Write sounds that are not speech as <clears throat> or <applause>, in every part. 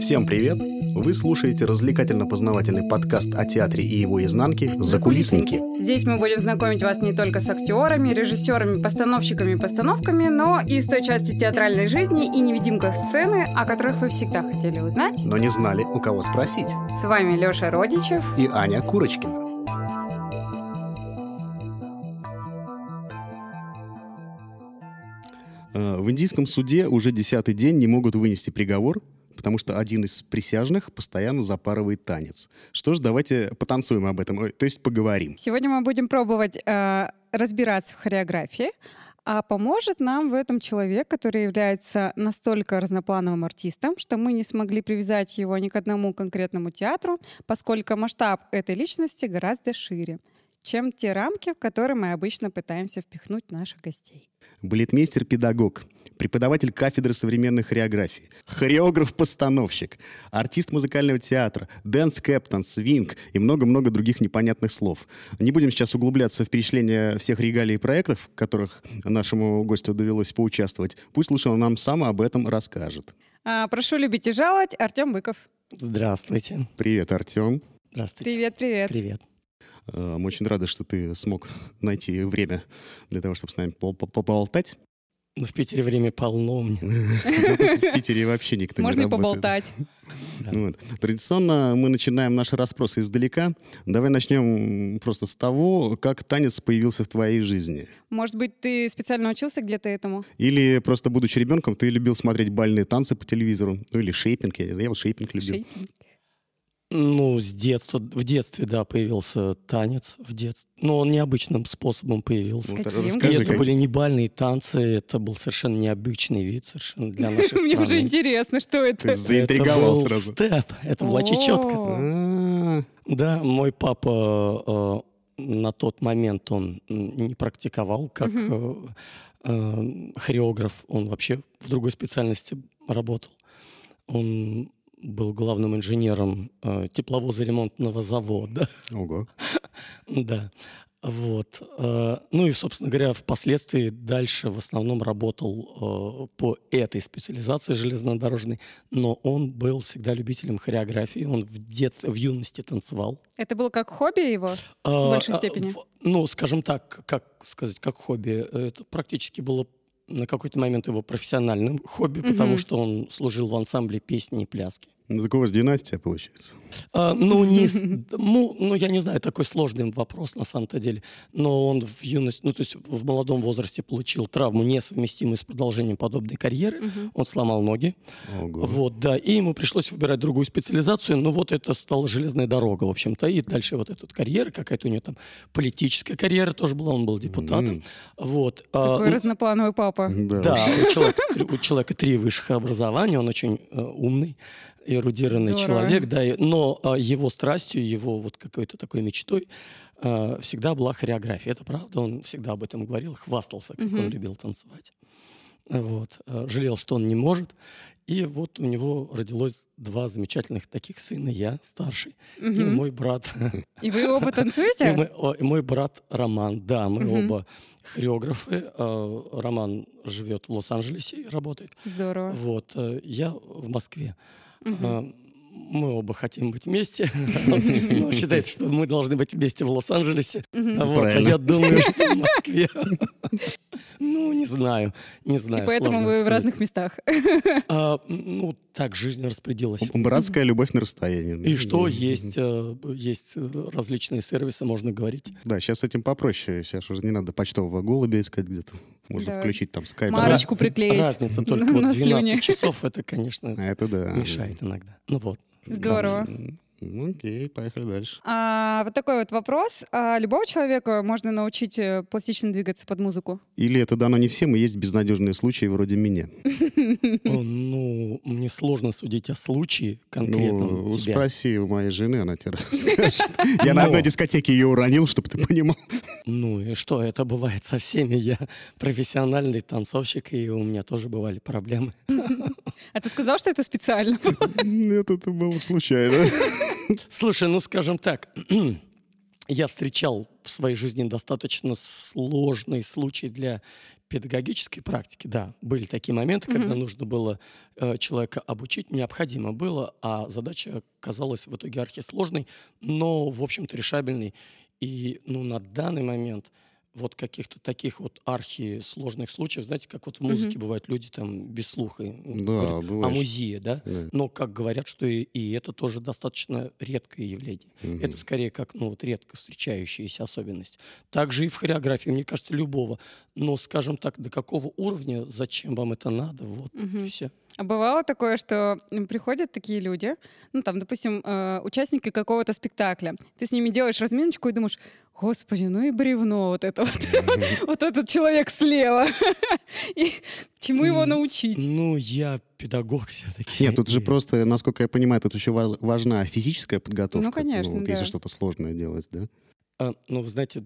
Всем привет! Вы слушаете развлекательно-познавательный подкаст о театре и его изнанке «Закулисники». Здесь мы будем знакомить вас не только с актерами, режиссерами, постановщиками и постановками, но и с той частью театральной жизни и невидимках сцены, о которых вы всегда хотели узнать. Но не знали, у кого спросить. С вами Лёша Родичев и Аня Курочкина. Э, в индийском суде уже десятый день не могут вынести приговор, потому что один из присяжных постоянно запарывает танец. Что ж, давайте потанцуем об этом, то есть поговорим. Сегодня мы будем пробовать э, разбираться в хореографии, а поможет нам в этом человек, который является настолько разноплановым артистом, что мы не смогли привязать его ни к одному конкретному театру, поскольку масштаб этой личности гораздо шире, чем те рамки, в которые мы обычно пытаемся впихнуть наших гостей балетмейстер-педагог, преподаватель кафедры современной хореографии, хореограф-постановщик, артист музыкального театра, dance captain, свинг и много-много других непонятных слов. Не будем сейчас углубляться в перечисление всех регалий и проектов, в которых нашему гостю довелось поучаствовать. Пусть лучше он нам сам об этом расскажет. А, прошу любить и жаловать, Артем Быков. Здравствуйте. Привет, Артем. Здравствуйте. Привет, привет. Привет. Э, мы очень рады, что ты смог найти время для того, чтобы с нами поболтать. Ну, в Питере время полно мне. <laughs> В Питере вообще никто не. Можно и поболтать. Традиционно мы начинаем наши расспросы издалека. Давай начнем просто с того, как танец появился в твоей жизни. Может быть, ты специально учился где-то этому? Или просто, будучи ребенком, ты любил смотреть бальные танцы по телевизору? Ну или шейпинг. Я вот шейпинг любил. Шейпинг. Ну, с детства, в детстве, да, появился танец в детстве. Но он необычным способом появился. Ну, расскажи, и это как... были не бальные танцы, это был совершенно необычный вид совершенно для <laughs> нашей страны. Мне уже интересно, что это. Ты заинтриговал сразу. степ, это была чечетка. Да, мой папа э, на тот момент он не практиковал как э, э, хореограф, он вообще в другой специальности работал. Он был главным инженером э, тепловоза-ремонтного завода. Ого. <laughs> да. Вот. Э, ну и, собственно говоря, впоследствии дальше в основном работал э, по этой специализации железнодорожной, но он был всегда любителем хореографии, он в детстве, в юности танцевал. Это было как хобби его в э, большей степени? Ну, скажем так, как сказать, как хобби. Это практически было на какой-то момент его профессиональным хобби, mm-hmm. потому что он служил в ансамбле песни и пляски. Ну, так у вас династия получается. А, ну, не, <laughs> ну, ну, я не знаю, такой сложный вопрос на самом-то деле. Но он в юности, ну, то есть в молодом возрасте получил травму, несовместимую с продолжением подобной карьеры. Угу. Он сломал ноги. Ого. Вот, да. И ему пришлось выбирать другую специализацию. Ну, вот это стала железная дорога, в общем-то. И дальше вот эта карьера, какая-то у него там политическая карьера тоже была. Он был депутатом. Mm. Вот. А, Такой а, разноплановый папа. Да, да у, <laughs> человека, у человека три высших образования. Он очень э, умный эрудированный Здорово. человек, да, но а, его страстью, его вот какой-то такой мечтой а, всегда была хореография. Это правда, он всегда об этом говорил, хвастался, как угу. он любил танцевать. Вот. А, жалел, что он не может. И вот у него родилось два замечательных таких сына, я старший, угу. и мой брат. И вы оба танцуете? <laughs> И, мы, и мой брат Роман, да, мы угу. оба хореографы. Роман живет в Лос-Анджелесе и работает. Здорово. Вот, э, я в Москве. Угу. Мы оба хотим быть вместе. <laughs> <laughs> Он считает, что мы должны быть вместе в Лос-Анджелесе. Вот, а я думаю, что в <laughs> Москве. Ну, не знаю, не знаю. И поэтому вы в разных местах. А, ну, так жизнь распределилась. Братская любовь на расстоянии. И что есть, э, есть различные сервисы, можно говорить. Да, сейчас с этим попроще. Сейчас уже не надо почтового голубя искать где-то. Можно да. включить там скайп. Марочку приклеить. Разница только вот 12 часов, это, конечно, это да. мешает иногда. Ну вот. Здорово. Ну, окей, поехали дальше. А, вот такой вот вопрос. А любого человека можно научить э, пластично двигаться под музыку? Или это дано не всем, и есть безнадежные случаи вроде меня? Ну, мне сложно судить о случае конкретно. Ну, спроси у моей жены, она тебе <laughs> расскажет. <laughs> Я на одной дискотеке ее уронил, чтобы ты понимал. Ну и что, это бывает со всеми. Я профессиональный танцовщик, и у меня тоже бывали проблемы. <laughs> А ты сказал, что это специально? Нет, это было случайно. <laughs> Слушай, ну скажем так, <clears throat> я встречал в своей жизни достаточно сложный случай для педагогической практике, да, были такие моменты, когда mm-hmm. нужно было э, человека обучить, необходимо было, а задача казалась в итоге архисложной, но, в общем-то, решабельной. И, ну, на данный момент вот каких-то таких вот архи сложных случаев, знаете, как вот в музыке mm-hmm. бывают люди там без слуха, да, говорят, о музее, да? да, но как говорят, что и, и это тоже достаточно редкое явление. Mm-hmm. Это скорее как, ну вот редко встречающаяся особенность. Также и в хореографии, мне кажется, любого. Но, скажем так, до какого уровня, зачем вам это надо, вот mm-hmm. все. А бывало такое, что приходят такие люди, ну там, допустим, э, участники какого-то спектакля. Ты с ними делаешь разминочку и думаешь, господи, ну и бревно вот это вот. <laughs> Вот этот человек слева. <laughs> И чему его научить? Ну, я педагог все-таки. Нет, тут же просто, насколько я понимаю, тут еще важна физическая подготовка. Ну, конечно, Если что-то сложное делать, да? А, ну, вы знаете,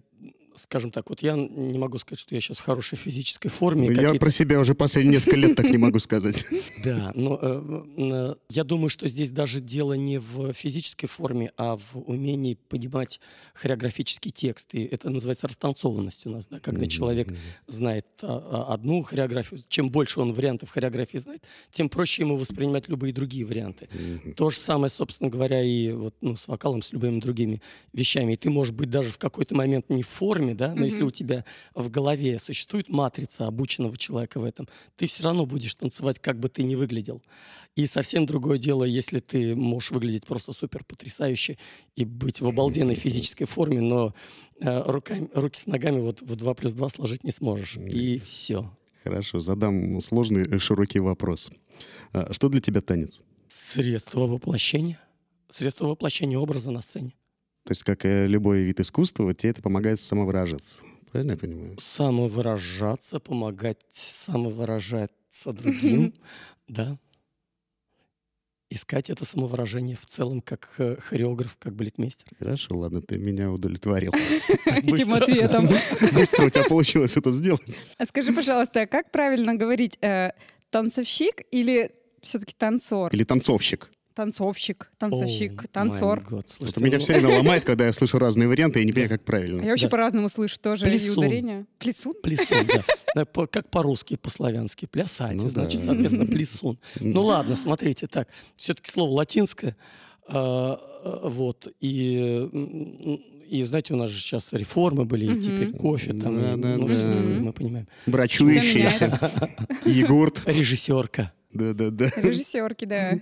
скажем так, вот я не могу сказать, что я сейчас в хорошей физической форме. Ну, я про себя уже последние несколько лет так не могу сказать. <laughs> Да, но э, э, я думаю, что здесь даже дело не в физической форме, а в умении понимать хореографический текст. И это называется растанцованность у нас, да, когда человек знает а, а, одну хореографию. Чем больше он вариантов хореографии знает, тем проще ему воспринимать любые другие варианты. То же самое, собственно говоря, и вот, ну, с вокалом, с любыми другими вещами. И ты, может быть, даже в какой-то момент не в форме, форме, да, но mm-hmm. если у тебя в голове существует матрица обученного человека в этом, ты все равно будешь танцевать, как бы ты ни выглядел. И совсем другое дело, если ты можешь выглядеть просто супер потрясающе и быть в обалденной физической форме, но э, руками, руки с ногами вот в 2 плюс 2 сложить не сможешь. И все. Хорошо, задам сложный э, широкий вопрос. А что для тебя танец? Средство воплощения. Средство воплощения образа на сцене. То есть, как и любой вид искусства, тебе это помогает самовыражаться. Правильно я понимаю? Самовыражаться, помогать самовыражаться другим, да. Искать это самовыражение в целом как э, хореограф, как балетмейстер. Хорошо, ладно, ты меня удовлетворил. <laughs> Этим ответом. <laughs> Быстро у тебя получилось это сделать. А скажи, пожалуйста, а как правильно говорить, э, танцовщик или все-таки танцор? Или танцовщик? Танцовщик, танцовщик, oh, танцор. Слушайте, меня все время ломает, когда я слышу разные варианты, я не понимаю, как правильно. Я вообще по-разному слышу тоже и ударение. Плесун? Плесун, да. <laughs> Как по-русски, по-славянски. Плясать, ну значит, соответственно, плесун. Ну ладно, смотрите, так. Все-таки слово латинское. А, а, вот. И и знаете, у нас же сейчас реформы были, и теперь кофе там, да, да, ну, да. мы понимаем. Брачующийся. Егорт. Режиссерка. Да-да-да. Режиссерки, да.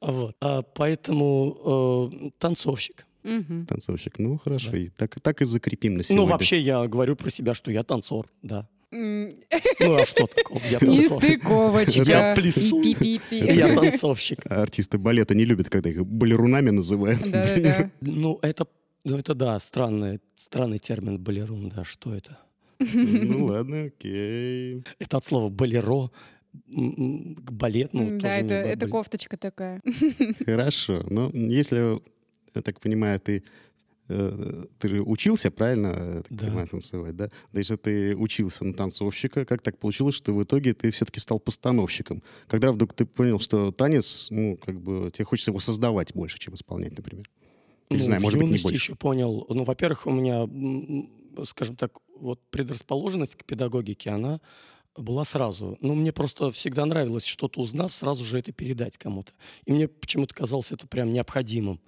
Вот. А, поэтому э, танцовщик. Угу. Танцовщик. Ну, хорошо. Да. И так, так и закрепим на сегодня. Ну, вообще, я говорю про себя, что я танцор, да. Ну, а что такого? Я. Нестыковочка. Я плесун. Я танцовщик. Артисты балета не любят, когда их балерунами называют. Ну, это, ну, это да, странный, странный термин балерун, да, что это? Ну, ладно, окей. Это от слова балеро, к балетному. Да, это, это кофточка такая. <laughs> Хорошо. Но если, я так понимаю, ты э, ты учился, правильно, так да. понимаю, танцевать, да? Да если ты учился на танцовщика, как так получилось, что в итоге ты все-таки стал постановщиком? Когда вдруг ты понял, что танец, ну, как бы, тебе хочется его создавать больше, чем исполнять, например? Или, ну, знаю, может быть, не больше. еще понял. Ну, во-первых, у меня, скажем так, вот предрасположенность к педагогике, она была сразу. Но мне просто всегда нравилось что-то узнав, сразу же это передать кому-то. И мне почему-то казалось это прям необходимым.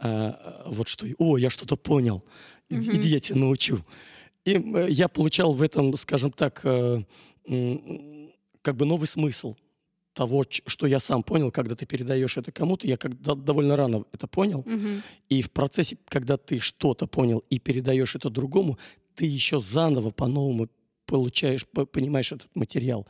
А, вот что, о, я что-то понял, иди, иди я тебя научу. И э, я получал в этом, скажем так, э, как бы новый смысл того, что я сам понял, когда ты передаешь это кому-то, я когда довольно рано это понял. Угу. И в процессе, когда ты что-то понял и передаешь это другому, ты еще заново по-новому получаешь, понимаешь этот материал.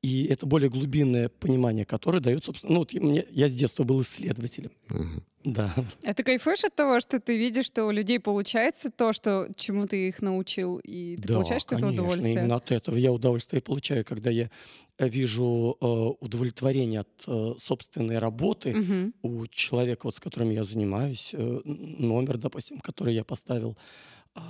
И это более глубинное понимание, которое дает, собственно... Ну, вот мне, я с детства был исследователем. Uh-huh. Да. А ты кайфуешь от того, что ты видишь, что у людей получается то, что, чему ты их научил, и ты да, получаешь конечно, это удовольствие? именно от этого я удовольствие получаю, когда я э, вижу э, удовлетворение от э, собственной работы uh-huh. у человека, вот, с которым я занимаюсь, э, номер, допустим, который я поставил,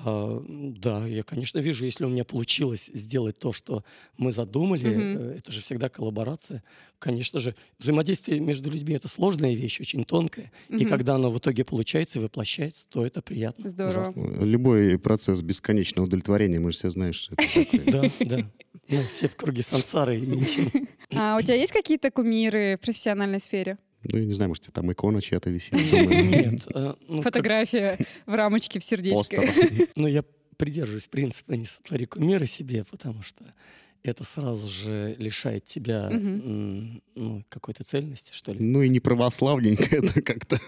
А, да, я, конечно, вижу, если у меня получилось сделать то, что мы задумали, mm-hmm. это же всегда коллаборация. Конечно же, взаимодействие между людьми это сложная вещь, очень тонкая. Mm-hmm. И когда оно в итоге получается и воплощается, то это приятно. Здорово. Ужасно. Любой процесс бесконечного удовлетворения, мы же все знаем, что это Да, да. Ну, все в круге сансары ищем. <laughs> А у тебя есть какие-то кумиры в профессиональной сфере? Ну, я не знаю, может, там икона чья-то висит. <laughs> Нет. Э, ну, Фотография в рамочке в сердечко. <laughs> Ну, я придерживаюсь принципа «не сотвори кумира себе», потому что это сразу же лишает тебя ну, какой-то цельности, что ли. Ну и не православненько это как-то.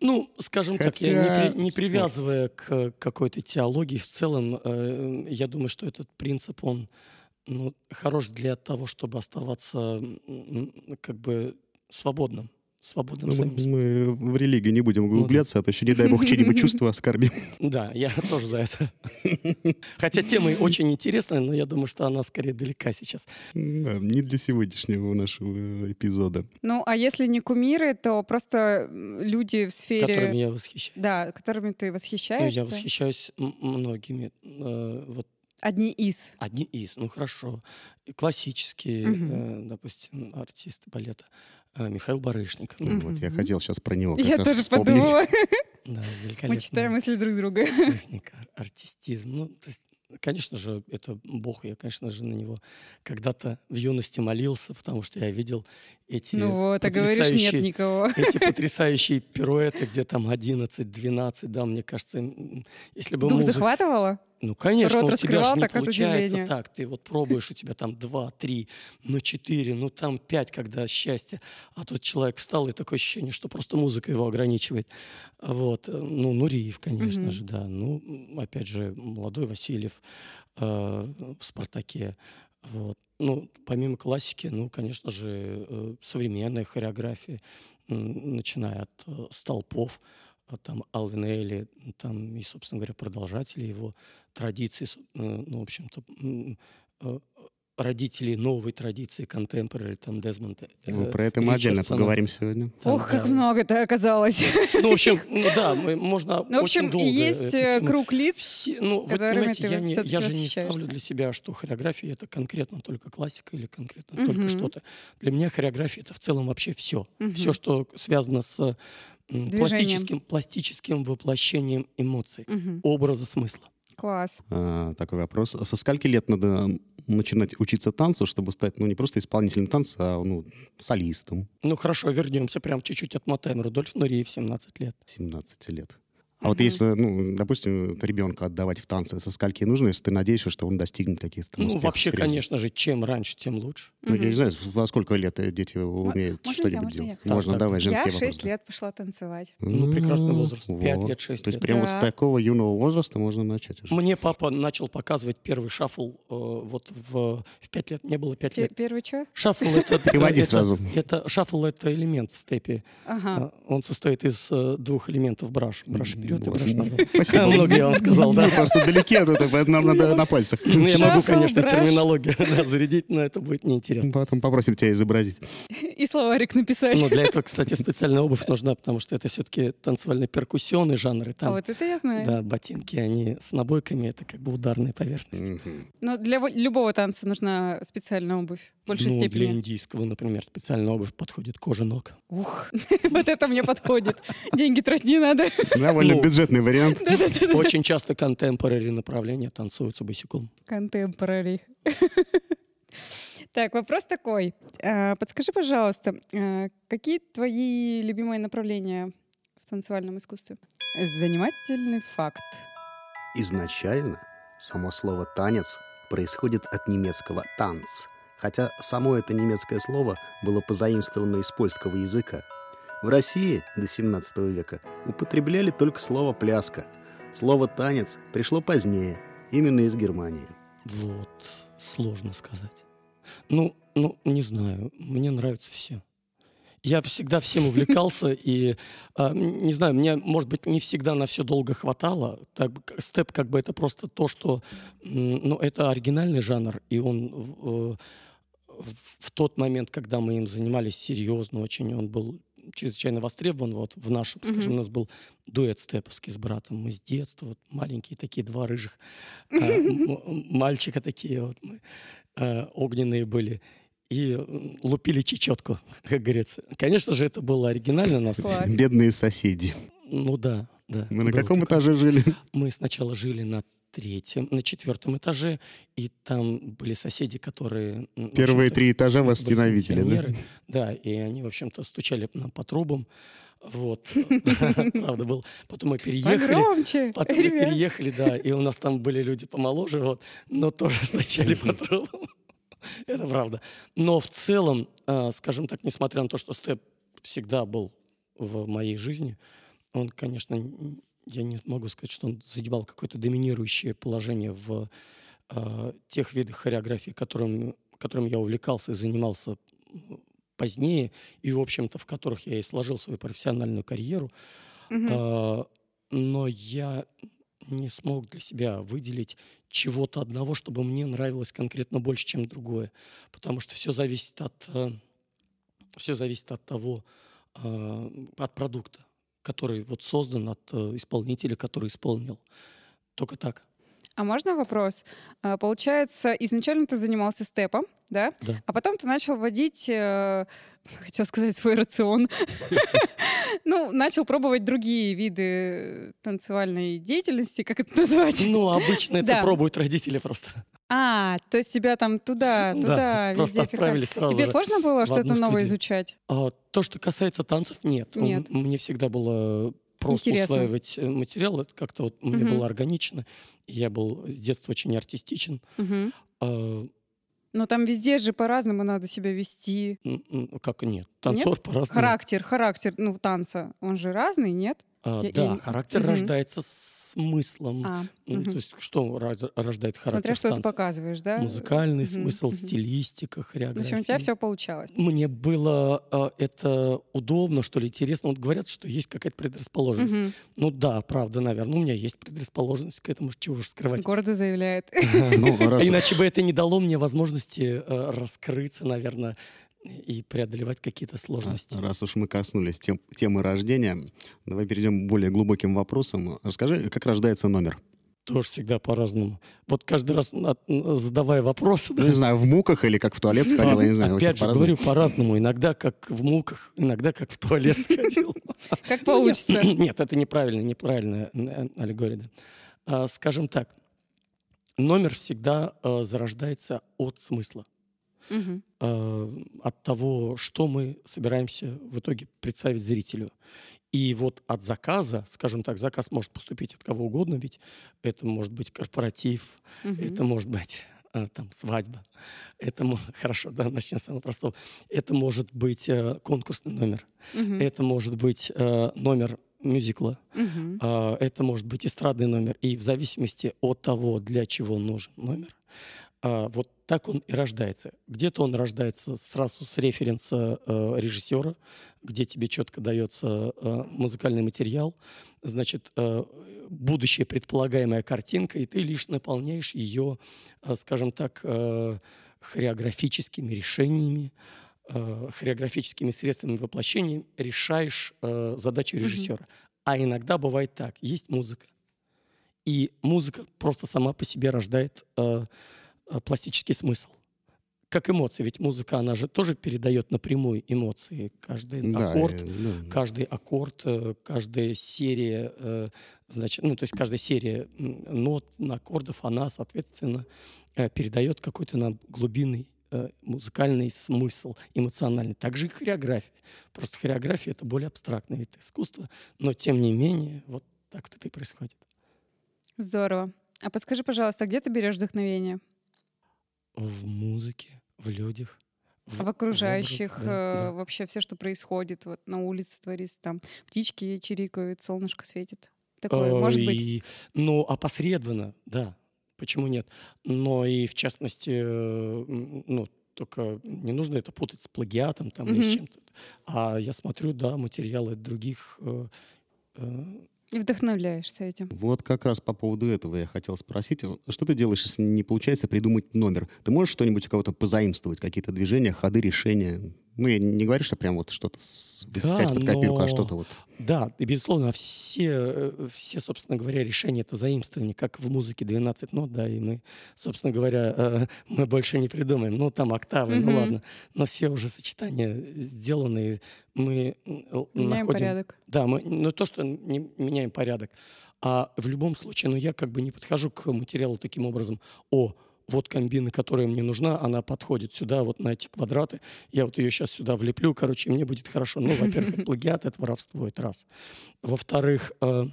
Ну, скажем Хотя... так, я не, при, не привязывая к какой-то теологии в целом, э, я думаю, что этот принцип, он ну, хорош для того, чтобы оставаться как бы свободным свободным ну, мы, мы в религию не будем углубляться, ну, да. а то еще, не дай бог, чьи-нибудь <laughs> чувства оскорбим. Да, я тоже за это. Хотя тема очень интересная, но я думаю, что она скорее далека сейчас. Да, не для сегодняшнего нашего эпизода. Ну, а если не кумиры, то просто люди в сфере... Которыми я восхищаюсь. Да, которыми ты восхищаешься. Ну, я восхищаюсь многими. Э, вот Одни из. Одни из, ну хорошо. Классические, угу. э, допустим, артисты балета. Э, Михаил Барышников. Ну, вот я хотел сейчас про него как Я раз тоже вспомнить. подумала. Да, Мы читаем мысли друг друга. Техника, артистизм. Ну, то есть Конечно же, это Бог. Я, конечно же, на него когда-то в юности молился, потому что я видел эти Ну вот, а говоришь, нет никого. Эти потрясающие пируэты, где там 11-12, да, мне кажется, если бы Дух музыка... захватывало? Ну, конечно, Рот у тебя же не получается так. Ты вот пробуешь, у тебя там два, три, ну четыре, ну там пять, когда счастье. А тут человек встал, и такое ощущение, что просто музыка его ограничивает. Вот. Ну, Нуриев, конечно mm-hmm. же, да. Ну, опять же, молодой Васильев э, в «Спартаке». Вот. Ну, помимо классики, ну, конечно же, э, современная хореография, начиная от э, столпов, а там Алвин Элли, там и, собственно говоря, продолжатели его традиции, э, ну, в общем-то, э, родителей новой традиции contemporary, там Дезмонд. Э, ну, про это мы отдельно поговорим сегодня. Там, Ох, да. как много это оказалось. Ну, в общем, ну да, мы, можно <laughs> ну, в общем, очень долго. есть круг лиц, Все, ну, вы понимаете, я, не, я же не ставлю для себя, что хореография это конкретно только классика или конкретно угу. только что-то. Для меня хореография это в целом вообще все. Угу. Все, что связано с пластическим, пластическим воплощением эмоций, угу. образа смысла. Класс. А, такой вопрос. Со скольки лет надо начинать учиться танцу, чтобы стать, ну, не просто исполнителем танца, а, ну, солистом? Ну, хорошо, вернемся прям чуть-чуть отмотаем. Рудольф Нуриев, 17 лет. 17 лет. А вот если, ну, допустим, ребенка отдавать в танцы, со скольки нужно, если ты надеешься, что он достигнет каких-то Ну, вообще, серьезных? конечно же, чем раньше, тем лучше. Ну, я не знаю, во сколько лет дети умеют можно что-нибудь я, делать. Я? Можно, да, давай, да. женские Я вопросы. 6 лет пошла танцевать. Ну, прекрасный возраст. Вот. 5 лет, 6 То есть лет. прямо Да. с такого юного возраста можно начать уже. Мне папа начал показывать первый шаффл э, вот в, в 5 лет. Мне было 5 Пе- лет. Первый что? Шаффл это... <laughs> Переводи сразу. Это, шаффл это элемент в степе. Ага. А, Он состоит из э, двух элементов браш. Браш вперед и Вот. браш назад. <laughs> Спасибо. Много я вам сказал, да. Просто далеки от этого, поэтому нам надо на пальцах. Ну, я могу, конечно, терминологию <laughs> зарядить, но это будет неинтересно. Потом попросим тебя изобразить. И словарик написать. Ну, для этого, кстати, специальная обувь нужна, потому что это все-таки танцевально-перкуссионный жанр. И А там, вот это я знаю. да, ботинки, они с набойками, это как бы ударная поверхность. Но для во- любого танца нужна специальная обувь в большей ну, для степени. индийского, например, специальная обувь подходит кожа ног. Ух, <laughs> вот это мне подходит. Деньги тратить не надо. Довольно Ну. бюджетный вариант. Очень часто контемпорари направления танцуются босиком. Contemporary. Так, вопрос такой. А, Подскажи, пожалуйста, а, какие твои любимые направления в танцевальном искусстве? Занимательный факт. Изначально само слово «танец» происходит от немецкого «танц», хотя само это немецкое слово было позаимствовано из польского языка. В России до 17 века употребляли только слово «пляска». Слово «танец» пришло позднее, именно из Германии. Вот, сложно сказать. Ну, ну, не знаю, мне нравится все. Я всегда всем <laughs> увлекался, и, м, не знаю, мне, может быть, не всегда на все долго хватало. Так, степ как бы это просто то, что, ну, это оригинальный жанр, и он э, в тот момент, когда мы им занимались серьезно очень, он был чрезвычайно востребован. Вот в нашем, mm-hmm. скажем, у нас был дуэт степовский с братом. Мы с детства, вот маленькие такие два рыжих <laughs> мальчика такие вот мы огненные были и лупили чечетку, <laughs> как говорится. Конечно же, это было оригинально. Нас... Бедные соседи. Ну да, да. Мы на каком такое. этаже жили? Мы сначала жили на третьем, на четвертом этаже, и там были соседи, которые... Первые три этажа вас ненавидели, да? Да, и они, в общем-то, стучали нам по трубам. Вот, <laughs> правда был. Потом мы переехали. Погромче, Потом мы переехали, да, и у нас там были люди помоложе, вот, но тоже <laughs> стучали по трубам. <laughs> Это правда. Но в целом, э, скажем так, несмотря на то, что степ всегда был в моей жизни, он, конечно, я не могу сказать, что он задевал какое-то доминирующее положение в э, тех видах хореографии, которым, которым я увлекался и занимался позднее, и, в общем-то, в которых я и сложил свою профессиональную карьеру. Mm-hmm. Э, но я не смог для себя выделить чего-то одного, чтобы мне нравилось конкретно больше, чем другое. Потому что все зависит от, э, все зависит от того, э, от продукта который вот создан от э, исполнителя, который исполнил. Только так. А можно вопрос? А, получается, изначально ты занимался степом, да? Да. А потом ты начал вводить, э, <laughs> хотел сказать, свой рацион. <laughs> Ну, начал пробовать другие виды танцевальной деятельности, как это назвать? Ну, обычно это пробуют родители просто. А, то есть тебя там туда, туда, да, везде отправили сразу Тебе сложно было что-то новое изучать? А, то, что касается танцев, нет. Нет. Мне всегда было просто Интересно. усваивать э, материал. Это как-то вот мне было органично. Я был с детства очень артистичен. Угу. Но там везде же по-разному надо себя вести. Как нет? Танцор по-разному. Характер, характер, ну, танца, он же разный, нет? А, я, да, я... характер угу. рождается смыслом. А, ну, угу. То есть что рождает характер? Смотря что ты показываешь, да? Музыкальный угу. смысл, угу. стилистика, хореография. В общем, у тебя все получалось. Мне было э, это удобно, что ли, интересно. Вот говорят, что есть какая-то предрасположенность. Угу. Ну да, правда, наверное. У меня есть предрасположенность к этому, чего уж скрывать. Гордо заявляет. Ну, Иначе бы это не дало мне возможности э, раскрыться, наверное, и преодолевать какие-то сложности. Раз уж мы коснулись тем, темы рождения, давай перейдем к более глубоким вопросам. Расскажи, как рождается номер? Тоже всегда по-разному. Вот каждый раз задавая вопросы... Ну, не знаю, в муках или как в туалет сходил, я не знаю. Опять же, говорю по-разному. Иногда как в муках, иногда как в туалет <laughs> сходил. Как получится. <clears throat> Нет, это неправильно, неправильная э, аллегория. А, скажем так, номер всегда э, зарождается от смысла угу. э, от того, что мы собираемся в итоге представить зрителю. И вот от заказа, скажем так, заказ может поступить от кого угодно, ведь это может быть корпоратив, угу. это может быть э, там свадьба, это <laughs> хорошо, да, начнем с самого простого. Это может быть э, конкурсный номер, угу. это может быть э, номер мюзикла, угу. э, это может быть эстрадный номер. И в зависимости от того, для чего нужен номер, а, вот так он и рождается. Где-то он рождается сразу с референса э, режиссера, где тебе четко дается э, музыкальный материал, значит, э, будущая предполагаемая картинка, и ты лишь наполняешь ее, э, скажем так, э, хореографическими решениями, э, хореографическими средствами воплощения, решаешь э, задачу режиссера. Mm-hmm. А иногда бывает так: есть музыка, и музыка просто сама по себе рождает Э, пластический смысл. Как эмоции, ведь музыка, она же тоже передает напрямую эмоции. Каждый да, аккорд, да. каждый аккорд, э, каждая серия, э, значит, ну, то есть каждая серия нот, аккордов, она, соответственно, передает какой-то нам глубинный музыкальный смысл, эмоциональный. Также и хореография. Просто хореография — это более абстрактный вид искусства, но тем не менее вот так вот это и происходит. Здорово. А подскажи, пожалуйста, где ты берешь вдохновение? В музыке, в людях. В, в окружающих, в да, э, да. вообще все, что происходит, вот на улице творится, там птички чирикают, солнышко светит. Такое, э, может быть? И, ну, опосредованно, да. Почему нет? Но и в частности, э, ну, только не нужно это путать с плагиатом там, mm-hmm. или с чем-то. А я смотрю, да, материалы других э, э, и вдохновляешься этим. Вот как раз по поводу этого я хотел спросить. Что ты делаешь, если не получается придумать номер? Ты можешь что-нибудь у кого-то позаимствовать? Какие-то движения, ходы, решения? Ну, я не говорю, что прям вот что-то с... да, взять под копирку, а но... а что-то вот. Да, и безусловно, все, э, все, собственно говоря, решения это заимствование, как в музыке 12 нот, да, и мы, собственно говоря, э, <laughs> мы больше не придумаем. Ну, там октавы, mm-hmm. ну ладно. Но все уже сочетания сделаны, мы меняем находим... порядок. Да, мы, ну то, что не меняем порядок. А в любом случае, ну я как бы не подхожу к материалу таким образом, о, вот комбина, которая мне нужна, она подходит сюда, вот на эти квадраты. Я вот ее сейчас сюда влеплю, короче, мне будет хорошо. Ну, во-первых, <laughs> плагиат — это воровство, это раз. Во-вторых, э,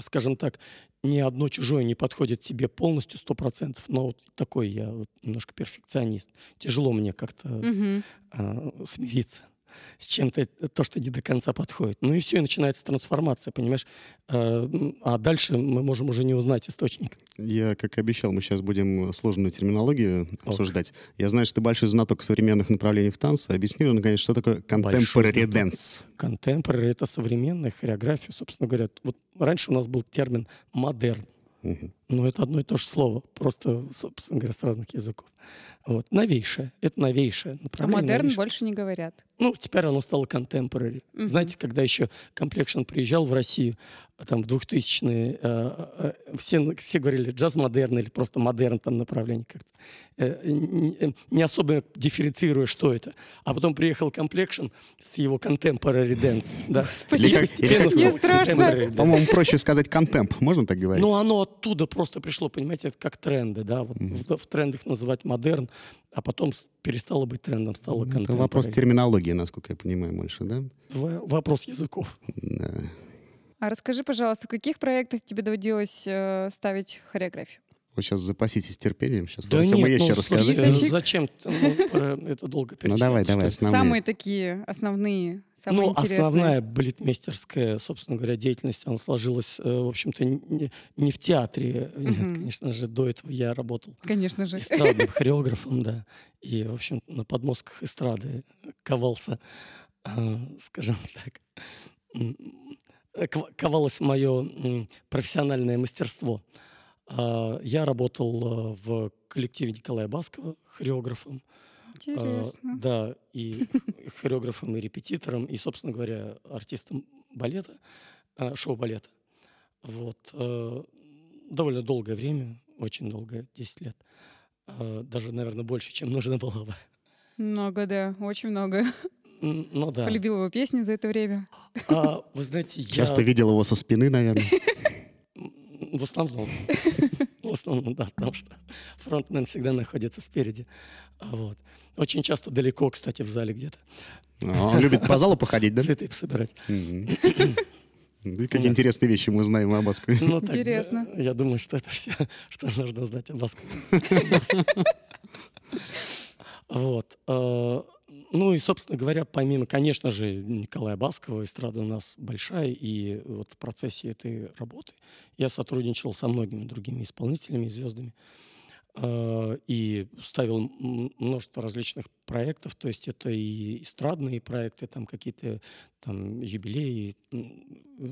скажем так, ни одно чужое не подходит тебе полностью сто процентов, но вот такой я вот немножко перфекционист. Тяжело мне как-то э, смириться с чем-то, э, то, что не до конца подходит. Ну и все, и начинается трансформация, понимаешь? А, а дальше мы можем уже не узнать источник. Я, как обещал, мы сейчас будем сложную терминологию Ок. обсуждать. Я знаю, что ты большой знаток современных направлений в танце. Объясни, ну, наконец, что такое contemporary dance? Contemporary — это современная хореография, собственно говоря. Вот раньше у нас был термин модерн. Угу. Ну, это одно и то же слово, просто, собственно говоря, с разных языков. Вот. Новейшее. Это новейшее а направление. А модерн новейшее. больше не говорят. Ну, теперь оно стало contemporary. Угу. Знаете, когда еще Complexion приезжал в Россию, там, в 2000-е, э, э, все, все говорили джаз-модерн или просто модерн там направление как-то. Э, не, не особо дифференцируя, что это. А потом приехал Complexion с его contemporary dance. Да. <laughs> Господи, как, <laughs> мне страшно. По-моему, проще сказать контемп, можно так говорить? Ну, оно оттуда просто пришло, понимаете, это как тренды, да, вот в, в трендах называть модерн, а потом перестало быть трендом, стало контемпорари. Это вопрос терминологии, насколько я понимаю, больше, да? Вопрос языков. Да. А расскажи, пожалуйста, в каких проектах тебе доводилось э, ставить хореографию? Вы сейчас запаситесь терпением. Сейчас да нет, есть ну, рассказать. Слушайте, зачем? Ну, это долго Ну давай, давай, основные. Самые такие основные, самые Ну, интересные. основная балетмейстерская, собственно говоря, деятельность, она сложилась, э, в общем-то, не, не в театре. Нет, конечно же, до этого я работал. Конечно же. Эстрадным <laughs> хореографом, да. И, в общем, на подмостках эстрады ковался, э, скажем так, ковалось мое профессиональное мастерство. А, я работал э, в коллективе Николая Баскова хореографом. Интересно. Да, и <laughs> хореографом, и репетитором, и, собственно говоря, артистом балета, э, шоу-балета. Вот. Э, довольно долгое время, очень долгое, 10 лет. Даже, наверное, больше, чем нужно было бы. Много, да, очень много. Ну да. Полюбил его песни за это время. А, вы знаете, я... Часто видел его со спины, наверное. <laughs> В основном. В основном, да, потому что фронтмен всегда находится спереди. Вот. Очень часто далеко, кстати, в зале где-то. А, он любит по залу походить, да? Цветы собирать. Ну какие интересные вещи мы знаем о Баскове. Ну, Интересно. Я думаю, что это все, что нужно знать о Баскове. <laughs> Вот. Ну и, собственно говоря, помимо, конечно же, Николая Баскова, эстрада у нас большая, и вот в процессе этой работы я сотрудничал со многими другими исполнителями, звездами, э, и ставил множество различных проектов, то есть это и эстрадные проекты, там какие-то там юбилеи,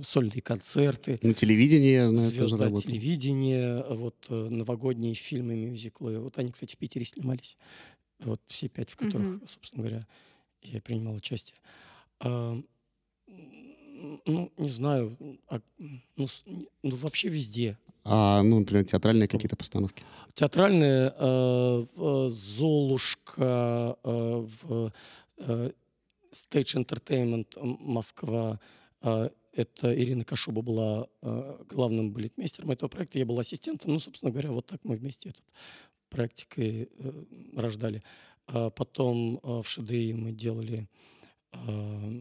сольные концерты. На телевидении, я знаю, Звезда тоже телевидение, вот э, новогодние фильмы, мюзиклы. Вот они, кстати, в Питере снимались. Вот все пять, в которых, угу. собственно говоря, я принимал участие. А, ну, не знаю, а, ну, ну, вообще везде. А, ну, например, театральные какие-то постановки? Театральные э, «Золушка», э, в э, Stage Entertainment Москва, э, это Ирина Кашуба была э, главным балетмейстером этого проекта, я был ассистентом. Ну, собственно говоря, вот так мы вместе этот практикой э, рождали. А потом э, в ШДИ мы делали э,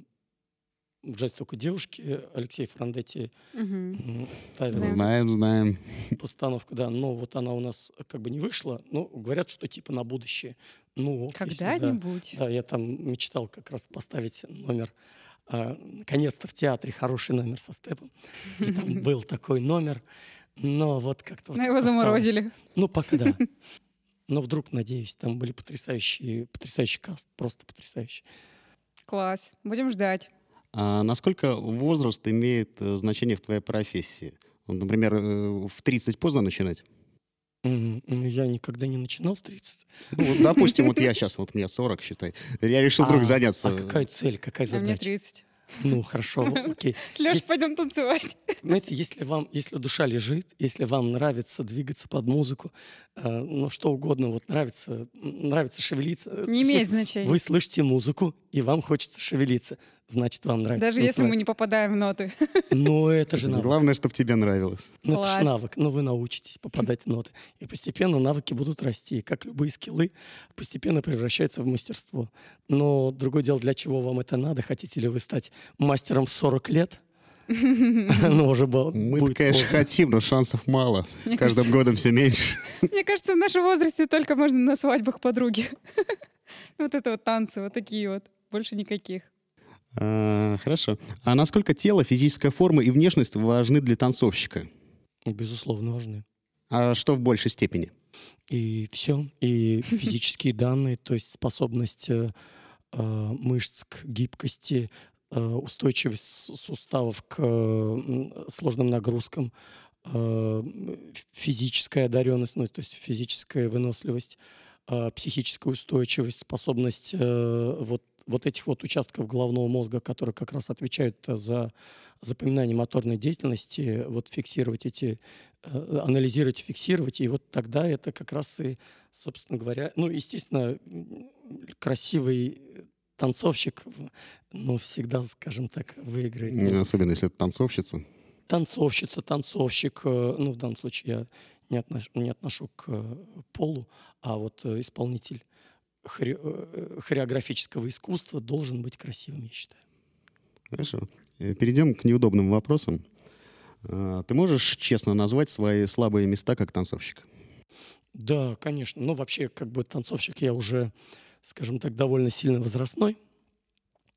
в джаз только девушки Алексей Франдетти угу. ставил. Знаем, знаем. Постановку, да. Но вот она у нас как бы не вышла. Но говорят, что типа на будущее. Ну, Когда-нибудь. Да, да, я там мечтал как раз поставить номер а, наконец-то в театре хороший номер со степом. И там <laughs> был такой номер. Но вот как-то... Но его заморозили. Ну, пока да. <laughs> Но вдруг, надеюсь, там были потрясающие, потрясающий каст, просто потрясающий. Класс, будем ждать. А насколько возраст имеет э, значение в твоей профессии? Вот, например, э, в 30 поздно начинать? Ну, Я никогда не начинал в 30. Ну, вот, допустим, вот я сейчас, вот мне 40, считай. Я решил вдруг А, заняться. А какая цель, какая А мне задача? 30. Ну, хорошо, окей. <laughs> Есть- пойдем танцевать. <laughs> Знаете, если вам, если душа лежит, если вам нравится двигаться под музыку, э, ну что угодно, вот нравится, нравится шевелиться. э, Не имеет значения. Вы слышите музыку, и вам хочется шевелиться, значит, вам нравится. Даже если мы танцевать. не попадаем в ноты. Ну, это же <laughs> навык. Главное, чтобы тебе нравилось. Ну, это же навык. Ну, вы научитесь попадать в ноты. И постепенно навыки будут расти. И Как любые скиллы постепенно превращаются в мастерство. Но другое дело, для чего вам это надо? Хотите ли вы стать мастером в 40 лет? <laughs> Ну, уже бо- Мы, конечно, поздно. хотим, но шансов мало. С каждым кажется- годом все меньше. <laughs> Мне кажется, в нашем возрасте только можно на свадьбах подруги. Вот это вот танцы, вот такие вот. Больше никаких. А, Хорошо. А насколько тело, физическая форма и внешность важны для танцовщика? Безусловно, важны. А что в большей степени? И все. И физические <laughs> данные, то есть способность э, э, мышц к гибкости, э, устойчивость суставов к э, сложным нагрузкам, э, физическая одаренность, ну, то есть физическая выносливость, э, психическая устойчивость, способность э, вот, вот этих вот участков головного мозга, которые как раз отвечают э, за запоминание моторной деятельности, вот фиксировать эти, э, анализировать, фиксировать, и вот тогда это как раз и, собственно говоря, ну, естественно, красивый танцовщик, ну, всегда, скажем так, выиграет. Ну, Особенно, если это танцовщица. Танцовщица, танцовщик, э, ну, в данном случае я не отношу, не отношу к полу, а вот исполнитель хоре- э, хореографического искусства должен быть красивым, я считаю. Хорошо. Э, Перейдем к неудобным вопросам. А, Ты можешь честно назвать свои слабые места как танцовщика? Да, конечно. Ну, вообще, как бы танцовщик я уже, скажем так, довольно сильно возрастной.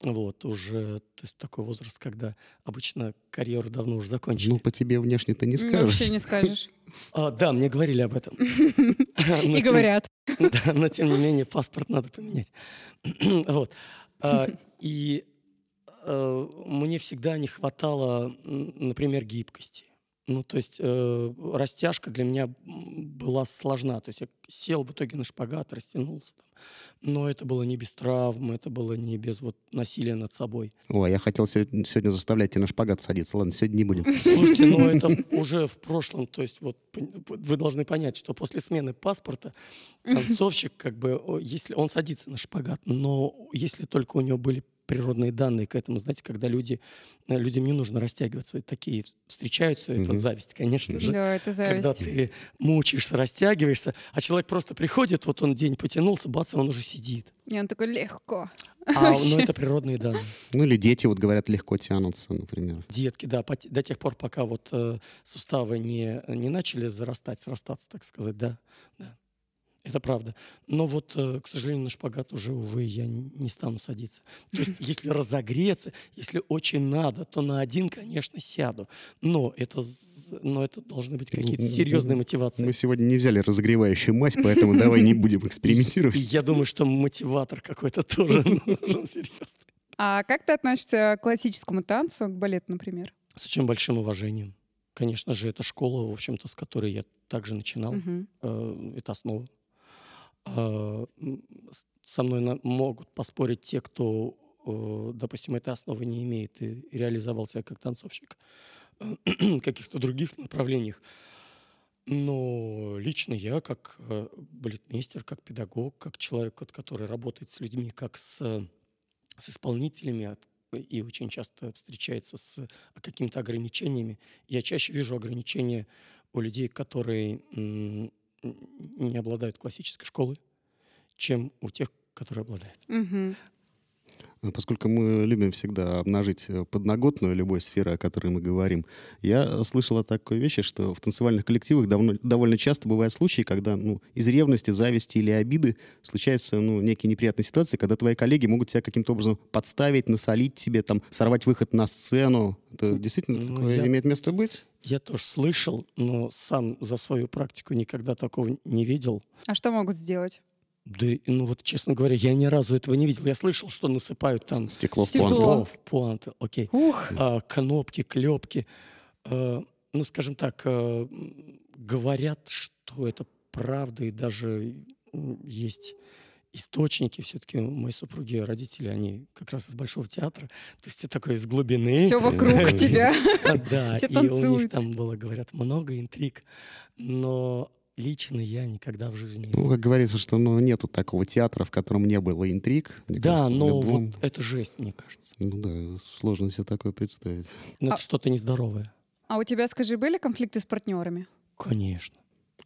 Вот, уже, то есть такой возраст, когда обычно карьеру давно уже закончили. Ну, по тебе внешне ты не скажешь. Вообще не скажешь. А, да, мне говорили об этом. <laughs> И говорят. <laughs> Да, но тем не менее паспорт надо поменять. <clears throat> Вот. А, И э, мне всегда не хватало, например, гибкости. Ну, то есть э, растяжка для меня была сложна. То есть я сел в итоге на шпагат, растянулся. Там. Но это было не без травм, это было не без вот насилия над собой. Ой, я хотел сегодня сегодня заставлять тебя на шпагат садиться. Ладно, сегодня не будем. Слушайте, ну это уже в прошлом. То есть вот вы должны понять, что после смены паспорта танцовщик, как бы, о, если он садится на шпагат, но если только у него были природные данные к этому, знаете, когда люди, э, людям не нужно растягиваться, такие встречаются, это Мгм. зависть, конечно же. Да, это Когда зависть. ты мучаешься, растягиваешься, а человек просто приходит, вот он день потянулся, бац, и он уже сидит. И он такой легко. А, ну, это природные данные. Ну, или дети, вот говорят, легко тянутся, например. Детки, да, до тех пор, пока вот э, суставы не, не начали зарастать, срастаться, так сказать, да, да. Это правда. Но вот, э, к сожалению, на шпагат уже, увы, я не стану садиться. То есть, <laughs> если разогреться, если очень надо, то на один, конечно, сяду. Но это, но это должны быть какие-то серьезные мотивации. Мы сегодня не взяли разогревающую мазь, поэтому давай не будем экспериментировать. я думаю, что мотиватор какой-то тоже <laughs> нужен серьезный. А как ты относишься к классическому танцу, к балету, например? С очень большим уважением. Конечно же, это школа, в общем-то, с которой я также начинал. Э, это основа. А, Со мной на- могут поспорить те, кто, э, допустим, этой основы не имеет и реализовал себя как танцовщик каких-то других направлениях. Но лично я, как э, балетмейстер, как педагог, как человек, который работает с людьми, как с, с исполнителями, и очень часто встречается с какими-то ограничениями, я чаще вижу ограничения у людей, которые не обладают классической школой, чем у тех, которые обладают. А Поскольку мы любим всегда обнажить э, подноготную любой сферы, о которой мы говорим, я слышал о такой вещи, что в танцевальных коллективах давно, довольно часто бывают случаи, когда ну, из ревности, зависти или обиды случаются ну, некие неприятные ситуации, когда твои коллеги могут тебя каким-то образом подставить, насолить тебе, там, сорвать выход на сцену. Это действительно Ну, такое я- имеет место быть? Я тоже слышал, но сам за свою практику никогда такого не видел. А что могут сделать? Да, ну вот, честно говоря, я ни разу этого не видел. Я слышал, что насыпают там Стекло в Стекло. в пуанты, окей. Ух, А, кнопки, клепки. А, ну, скажем так, а, говорят, что это правда, и даже есть источники все-таки моей супруги родители, они как раз из Большого театра, то есть это такое из глубины. Все вокруг <laughs> тебя. Да, <laughs> и у них там было, говорят, много интриг, но лично я никогда в жизни... Ну, как говорится, что ну, нету такого театра, в котором не было интриг. да, кажется, но любом... вот это жесть, мне кажется. Ну да, сложно себе такое представить. Ну, это а... что-то нездоровое. А у тебя, скажи, были конфликты с партнерами? Конечно.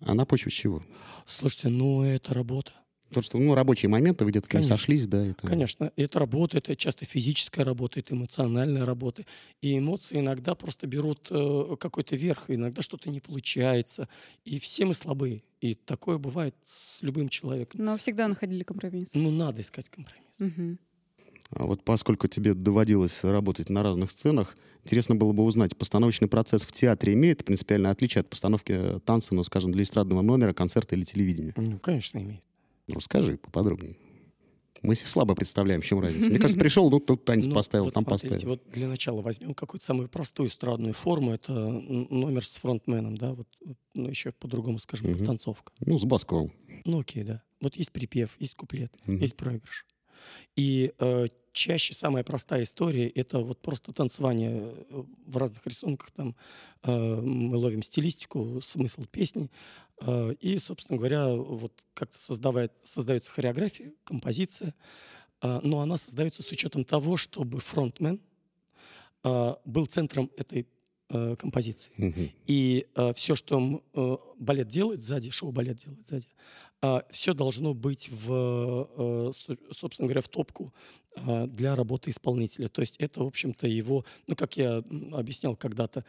А на почве чего? Слушайте, ну это работа. Потому что, ну, рабочие моменты, вы где-то сошлись, да? Это... Конечно. Это работа, это часто физическая работа, это эмоциональная работа. И эмоции иногда просто берут э, какой-то верх, иногда что-то не получается. И все мы слабые. И такое бывает с любым человеком. Но всегда находили компромисс. Ну, надо искать компромисс. Угу. А вот поскольку тебе доводилось работать на разных сценах, интересно было бы узнать, постановочный процесс в театре имеет принципиальное отличие от постановки танца, ну, скажем, для эстрадного номера, концерта или телевидения? Ну, конечно, имеет. Ну, скажи поподробнее. Мы себе слабо представляем, в чем разница. Мне кажется, <laughs> пришел, ну, тут танец ну, поставил, вот там смотрите, поставил. Вот для начала возьмем какую-то самую простую эстрадную форму. Это номер с фронтменом, да, вот, ну, еще по-другому скажем, угу. танцовка. Ну, с басковым. Ну, окей, да. Вот есть припев, есть куплет, угу. есть проигрыш. И э, чаще самая простая история — это вот просто танцевание э, в разных рисунках. Там э, мы ловим стилистику, смысл песни. Э, и, собственно говоря, вот как-то создавает, создается хореография, композиция. Э, но она создается с учетом того, чтобы фронтмен э, был центром этой композиции. Mm-hmm. И все, что балет делает сзади, шоу-балет делает сзади, все должно быть, в, собственно говоря, в топку для работы исполнителя. То есть это, в общем-то, его, ну, как я объяснял когда-то,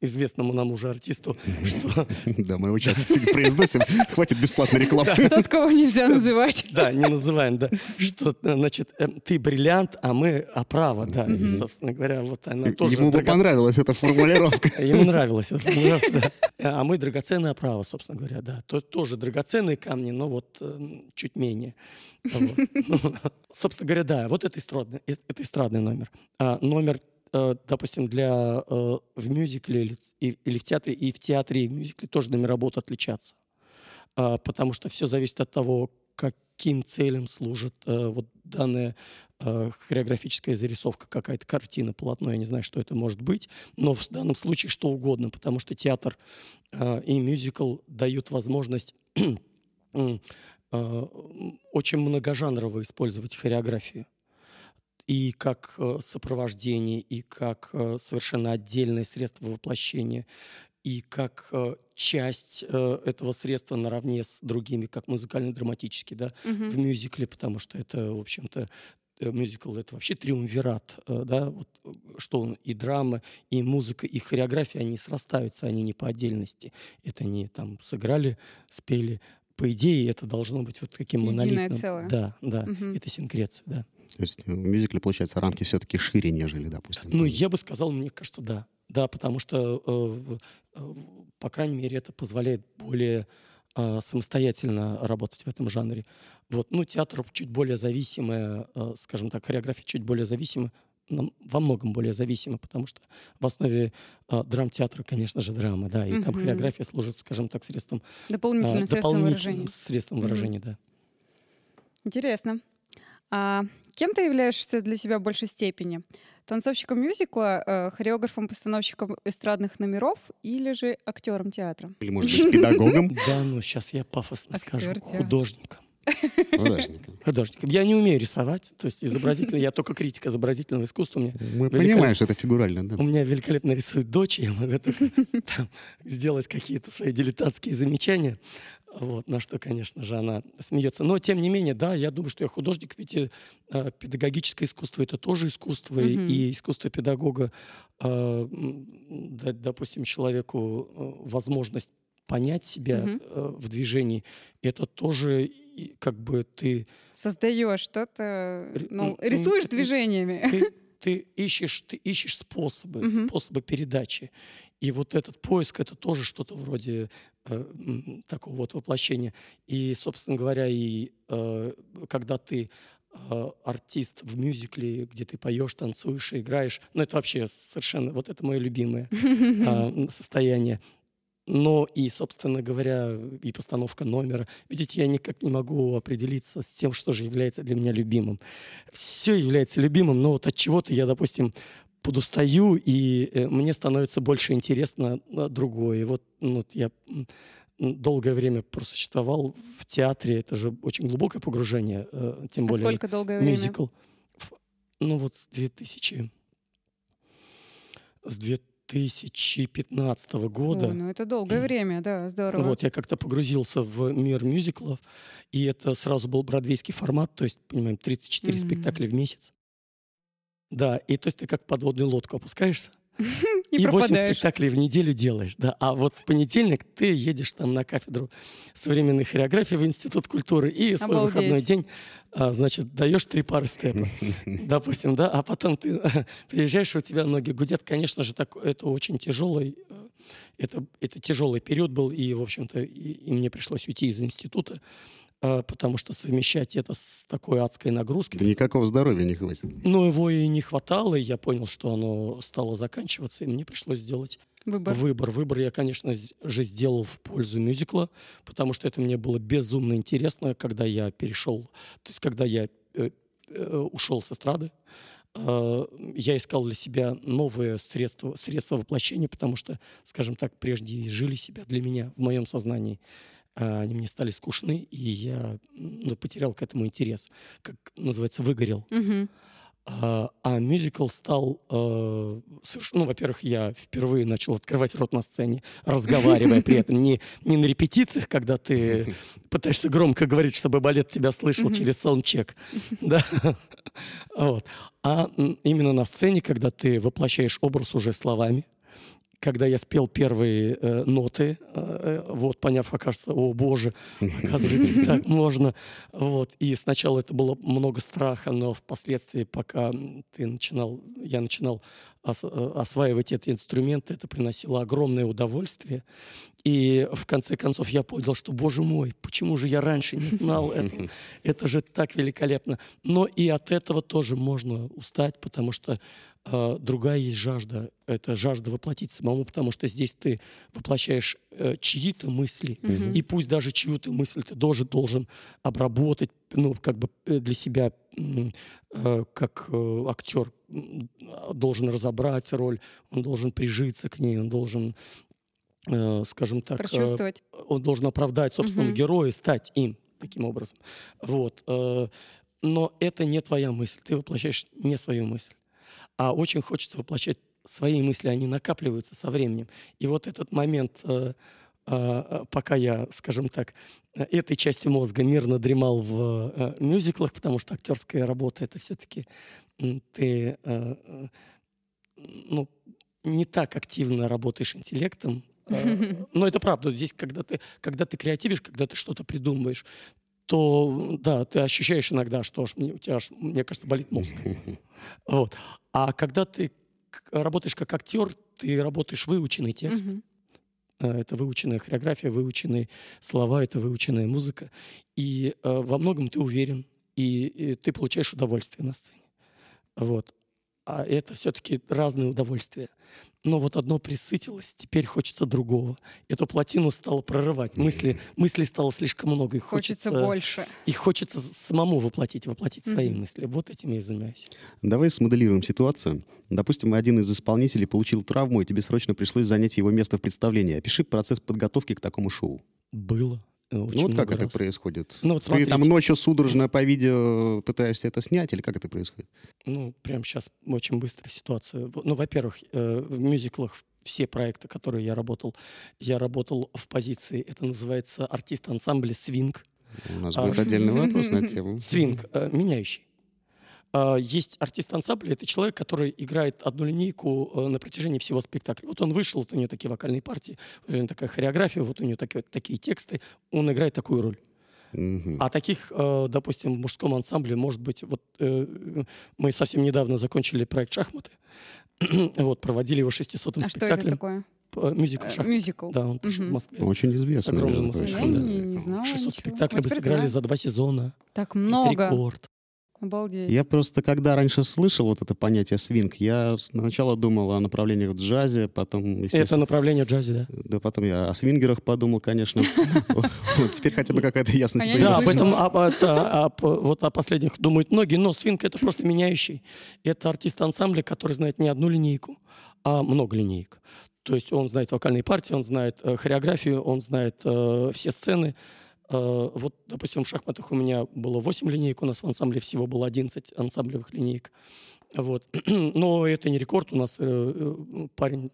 известному нам уже артисту, <laughs> что... Да, мы его часто сегодня произносим. Хватит бесплатной рекламы. Тот, кого нельзя называть. Да, не называем, да. Что, значит, э, ты бриллиант, а мы оправа, да. И, собственно говоря, вот она тоже... Ему бы понравилась эта формулировка. <laughs> Ему нравилась эта формулировка, да. А мы драгоценная оправа, собственно говоря, да. То, тоже драгоценные камни, но вот э, чуть менее. <laughs> Собственно говоря, да, вот это эстрадный, эстрадный номер. А номер Э, допустим, для, э, в мюзикле или, в театре, и в театре, и в мюзикле тоже номера будут отличаться. А, потому что все зависит от того, каким целям служит э, вот данная хореографическая зарисовка, какая-то картина, полотно, я не знаю, что это может быть, но в данном случае что угодно, потому что театр и мюзикл дают возможность <clears throat> очень многожанрово использовать хореографию и как э, сопровождение, и как э, совершенно отдельное средство воплощения, и как э, часть этого средства наравне с другими, как музыкально-драматический, да, угу. в мюзикле, потому что это, в общем-то, мюзикл это вообще триумвират, да, вот что он и драма, и музыка, и хореография, они срастаются, они не по отдельности. Это не там сыграли, спели. По идее, это должно быть вот таким Единое монолитным. целое. Да, да, угу. это синкреция, да. То есть в мюзикле, получается, рамки все-таки шире, нежели, допустим. Ну, я бы сказал, мне кажется, да. Да, потому что, э, э, по крайней мере, это позволяет более э, самостоятельно работать в этом жанре. Вот, ну, театр чуть более зависимый, э, скажем так, хореография чуть более зависимая, во многом более зависимы, потому что в основе э, драмтеатра, конечно же, драма, да, и угу. там хореография служит, скажем так, средством... Дополнительным, э, средством выражения. средством выражения, да. Интересно. А кем ты являешься для себя в большей степени? Танцовщиком мюзикла, э, хореографом-постановщиком эстрадных номеров или же актером театра? Или, может быть, педагогом? <laughs> Да, ну сейчас я пафосно скажу. Художником. Художником. <laughs> Художником. Я не умею рисовать, то есть изобразительно, я только критик изобразительного искусства. Мне Мы понимаем, что это фигурально, да. У меня великолепно рисует дочь, я могу только <laughs> сделать какие-то свои дилетантские замечания. Вот, на что, конечно же, она смеется. Но, тем не менее, да, я думаю, что я художник, ведь э, педагогическое искусство — это тоже искусство, mm-hmm. и, и искусство педагога э, дать, допустим, человеку э, возможность понять себя mm-hmm. э, в движении, это тоже как бы ты... Создаешь что-то, ну, рисуешь ты, движениями. Ты, <laughs> ты ищешь, ты ищешь способы, mm-hmm. способы передачи. И вот этот поиск — это тоже что-то вроде э, такого вот воплощения. И, собственно говоря, и э, когда ты э, артист в мюзикле, где ты поешь, танцуешь и играешь. Ну, это вообще совершенно, вот это мое любимое э, <laughs> состояние. Но и, собственно говоря, и постановка номера. Видите, я никак не могу определиться с тем, что же является для меня любимым. Все является любимым, но вот от чего-то я, допустим, подустаю, и э, мне становится больше интересно другое. И вот, ну, вот я долгое время просуществовал в театре. Это же очень глубокое погружение, э, тем а более сколько долгое время? мюзикл. Ну вот с 2000... С 2015 года. О, ну это долгое время, да, здорово. Вот, я как-то погрузился в мир мюзиклов, и это сразу был бродвейский формат, то есть, понимаем, 34 mm-hmm. спектакля в месяц. Да, и то есть ты как подводную лодку опускаешься, <laughs> и, и 8 спектаклей в неделю делаешь, да. А вот в понедельник ты едешь там на кафедру современной хореографии в Институт культуры и свой Обалдеть. выходной день, а, значит, даешь три пары степа, <laughs> допустим, да, а потом ты <laughs> приезжаешь, у тебя ноги гудят. Конечно же, так, это очень тяжелый, э, это, это тяжелый период был, и, в общем-то, и, и мне пришлось уйти из института. А, потому что совмещать это с такой адской нагрузкой... Да никакого здоровья не хватит. Ну, его и не хватало, и я понял, что оно стало заканчиваться, и мне пришлось сделать Выбор. Выбор. Выбор я, конечно же, сделал в пользу мюзикла, потому что это мне было безумно интересно, когда я перешел, то есть когда я э, э, ушел с эстрады, э, я искал для себя новые средства, средства воплощения, потому что, скажем так, прежде жили себя для меня в моем сознании а они мне стали скучны, и я ну, потерял к этому интерес, как называется, выгорел. А, а мюзикл стал, э, совершенно, ну, во-первых, я впервые начал открывать рот на сцене, разговаривая при этом, не, не на репетициях, когда ты <laughs> пытаешься громко говорить, чтобы балет тебя слышал через саундчек, <laughs> да, вот. а именно на сцене, когда ты воплощаешь образ уже словами, когда я спел первые э, ноты, э, э вот, поняв, окажется, о боже, оказывается, <laughs> так можно. Вот. И сначала это было много страха, но впоследствии, пока ты начинал, я начинал ос, э, осваивать эти инструменты, это приносило огромное удовольствие. И в конце концов я понял, что, боже мой, почему же я раньше не знал этого? Это же так великолепно. Но и от этого тоже можно устать, потому что другая есть жажда. Это жажда воплотить самому, потому что здесь ты воплощаешь э, чьи-то мысли, mm-hmm. и пусть даже чью-то мысль ты тоже должен обработать, ну, как бы э, для себя, э, как э, актер должен разобрать роль, он должен прижиться к ней, он должен э, скажем так, э, он должен оправдать собственного угу. героя, стать им таким образом. Вот. Э, но это не твоя мысль, ты воплощаешь не свою мысль. А очень хочется воплощать свои мысли, они накапливаются со временем. И вот этот момент, э, э, пока я, скажем так, этой частью мозга мирно дремал в э, мюзиклах, потому что актерская работа это все-таки ты э, э, ну, не так активно работаешь интеллектом, э, <laughs> но это правда. Здесь, когда ты, когда ты креативишь, когда ты что-то придумываешь, то да, ты ощущаешь иногда, что аж, у тебя, аж, мне кажется, болит мозг. <laughs> Вот. А когда ты работаешь как актер, ты работаешь выученный текст. Это выученная хореография, выученные слова, это выученная музыка. И э, во многом ты уверен, и, и ты получаешь удовольствие на сцене. Вот. А это все-таки разные удовольствия. Но вот одно присытилось, теперь хочется другого. Эту плотину стало прорывать. Мысли, мысли стало слишком много. И хочется, хочется больше. И хочется самому воплотить, воплотить свои mm-hmm. мысли. Вот этим я и занимаюсь. Давай смоделируем ситуацию. Допустим, один из исполнителей получил травму, и тебе срочно пришлось занять его место в представлении. Опиши процесс подготовки к такому шоу. Было. Э, очень ну, вот как раз. это происходит? Ну, вот Ты там ночью судорожно по видео пытаешься это снять, или как это происходит? Ну, прямо сейчас очень быстрая ситуация. Ну, во-первых, э, в мюзиклах все проекты, которые я работал, я работал в позиции, это называется артист ансамбля «Свинг». У нас будет а, отдельный вопрос на <laughs> тему. «Свинг», э, меняющий. А, есть артист ансамбля, это человек, который играет одну линейку э, на протяжении всего спектакля. Вот он вышел, вот у него такие вокальные партии, вот у него такая хореография, вот у него такие, такие тексты, он играет такую роль. Mm-hmm. А таких, э, допустим, в мужском ансамбле, может быть, вот э, мы совсем недавно закончили проект «Шахматы», <clears throat> вот, проводили его 600-м а спектаклем. что это такое? Мюзикл шахмат. Мюзикл. Да, он пошел угу. в Москве. Очень известный. Я не, не знала 600 ничего. спектаклей бы сыграли за два сезона. Так много. Это рекорд. Обалдеть. Я просто, когда раньше слышал вот это понятие свинг, я сначала думал о направлениях в джазе, потом, Это направление в джазе, да? Да, потом я о свингерах подумал, конечно. <laughs> Вот теперь хотя бы какая-то ясность А Да, об этом, об- вот о последних думают многие, но свинг это просто меняющий. Это артист ансамбля, который знает не одну линейку, а много линеек. То есть он знает вокальные партии, он знает э, хореографию, он знает э, все сцены. Э, вот, допустим, в шахматах у меня было 8 линеек, у нас в ансамбле всего было 11 ансамблевых линеек. Вот. <clears throat> Но это не рекорд. У нас э, э, парень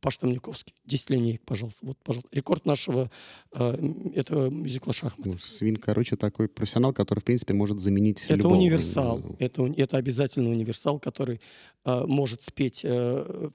Паш Тамниковский. 10 линеек, пожалуйста. Вот, пожалуйста. Рекорд нашего этого мюзикла «Шахмат». Ну, Свинг, короче, такой профессионал, который, в принципе, может заменить Это любого. универсал. Это, уни- это обязательно универсал, который может спеть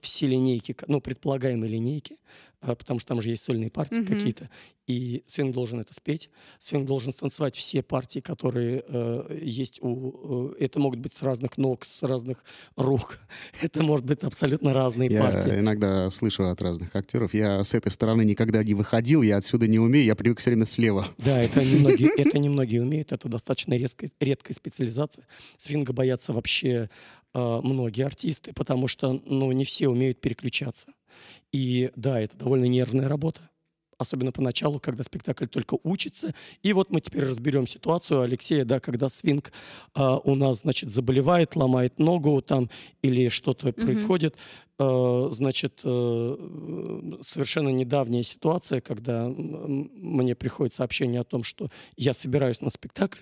все линейки, ну, предполагаемые линейки, потому что там же есть сольные партии Мгм. какие-то. И свинг должен это спеть. Свинг должен станцевать все партии, которые э, есть у... э, это могут быть с разных ног, с разных рук. <laughs> Это может быть абсолютно разные Я партии. иногда слышу от разных актеров. Я с этой стороны никогда не выходил, я отсюда не умею, я привык все время слева. Да, это немногие, <laughs> это немногие умеют, это достаточно резкая, редкая специализация. Свинга боятся вообще многие артисты, потому что ну, не все умеют переключаться. И да, это довольно нервная работа. Особенно поначалу, когда спектакль только учится. И вот мы теперь разберем ситуацию Алексея, да, когда свинг а, у нас, значит, заболевает, ломает ногу там или что-то происходит. Э, значит, э, совершенно недавняя ситуация, когда мне приходит сообщение о том, что я собираюсь на спектакль,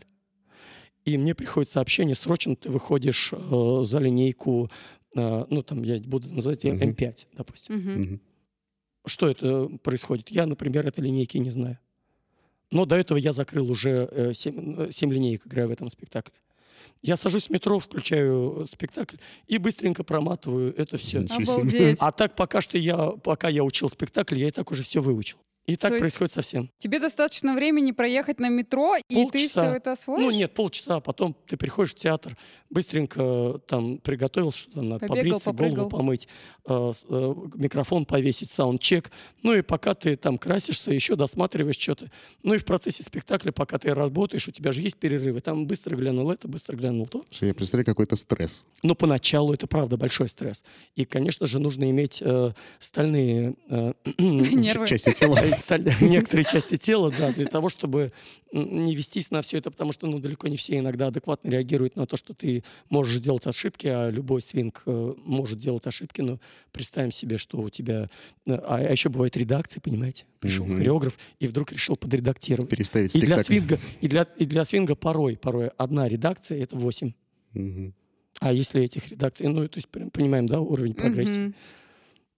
и мне приходит сообщение, срочно ты выходишь э, за линейку, э, ну там я буду называть ее Мгм. М5, допустим. Мгм. Что это происходит? Я, например, этой линейки не знаю. Но до этого я закрыл уже 7, линеек, играя в этом спектакле. Я сажусь в метро, включаю э, спектакль и быстренько проматываю это все. Обалдеть. А так пока что я, пока я учил спектакль, я и так уже все выучил. И так То происходит со всем. Тебе достаточно времени проехать на метро, и ты Полчаса. все это освоишь? Ну нет, полчаса, а потом ты приходишь в театр, быстренько э, там приготовился, что там надо Побегал, побриться, попрыгал. голову помыть, э, э, микрофон повесить, саундчек. Ну и пока ты там красишься, еще досматриваешь что-то. Ну и в процессе спектакля, пока ты работаешь, у тебя же есть перерывы. Там быстро глянул это, быстро глянул то. Слушай, Я представляю какой-то стресс. Но поначалу это правда большой стресс. И, конечно же, нужно иметь э, стальные э, <clears throat> Нервы. Части тела. <laughs> <laughs> некоторые части тела, да, для того, чтобы не вестись на все это, потому что, ну, далеко не все иногда адекватно реагируют на то, что ты можешь делать ошибки, а любой свинг э, может делать ошибки, но представим себе, что у тебя... э, А, а еще бывает редакция, понимаете? Пришел хореограф и вдруг решил подредактировать. Переставить И для спектакль. свинга, и для, и для свинга порой, порой одна редакция — это 8. Мгм. А если этих редакций, ну, то есть понимаем, да, уровень прогрессии.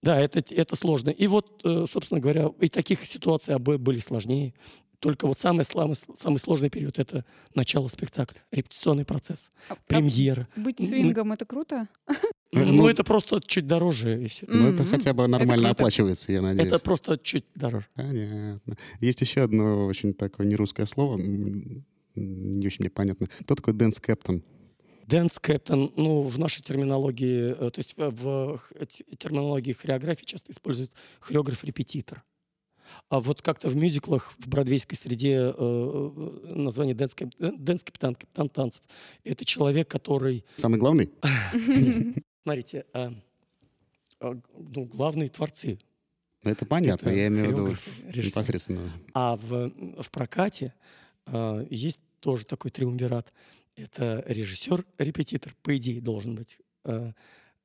Да, это, это сложно. И вот, э, собственно говоря, и таких ситуаций были сложнее. Только вот самый, самый, самый сложный период — это начало спектакля, репетиционный процесс, А- а премьера. Быть свингом — это круто? Ну, Ну, это просто чуть дороже, и все. Ну, это хотя бы нормально оплачивается, я надеюсь. Это просто чуть дороже. Понятно. Есть еще одно очень такое нерусское слово, не очень мне понятно. Кто такой dance captain? Dance captain, ну, в нашей терминологии, э, то есть в, терминологии хореографии часто используют хореограф-репетитор. А вот как-то в мюзиклах, в бродвейской среде э, э, название dance, кап- дэн- dance -капитан, капитан танцев. Это человек, который, Самый главный? <laughs> смотрите, а, а, ну, главные творцы. Это понятно, я имею в виду непосредственно. А в, в прокате а, есть тоже такой триумвират. Это режиссер-репетитор, по идее, должен быть а,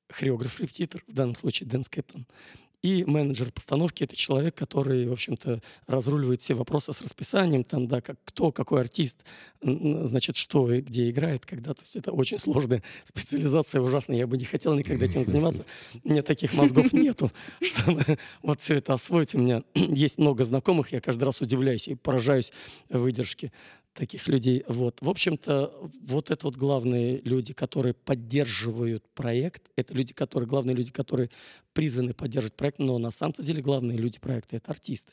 хореограф-репетитор, в данном случае dance captain. И менеджер постановки — это человек, который, в общем-то, разруливает все вопросы с расписанием, там, да, как, кто, какой артист, значит, что и где играет, когда. То есть это очень сложная <laughs> специализация, ужасно. Я бы не хотел никогда этим заниматься. У меня таких мозгов нету, <laughs> чтобы вот все это освоить. У меня <clears throat> есть много знакомых, я каждый раз удивляюсь и поражаюсь выдержке таких людей. Вот. В общем-то, вот это вот главные люди, которые поддерживают проект. Это люди, которые, главные люди, которые призваны поддерживать проект, но на самом-то деле главные люди проекта — это артисты.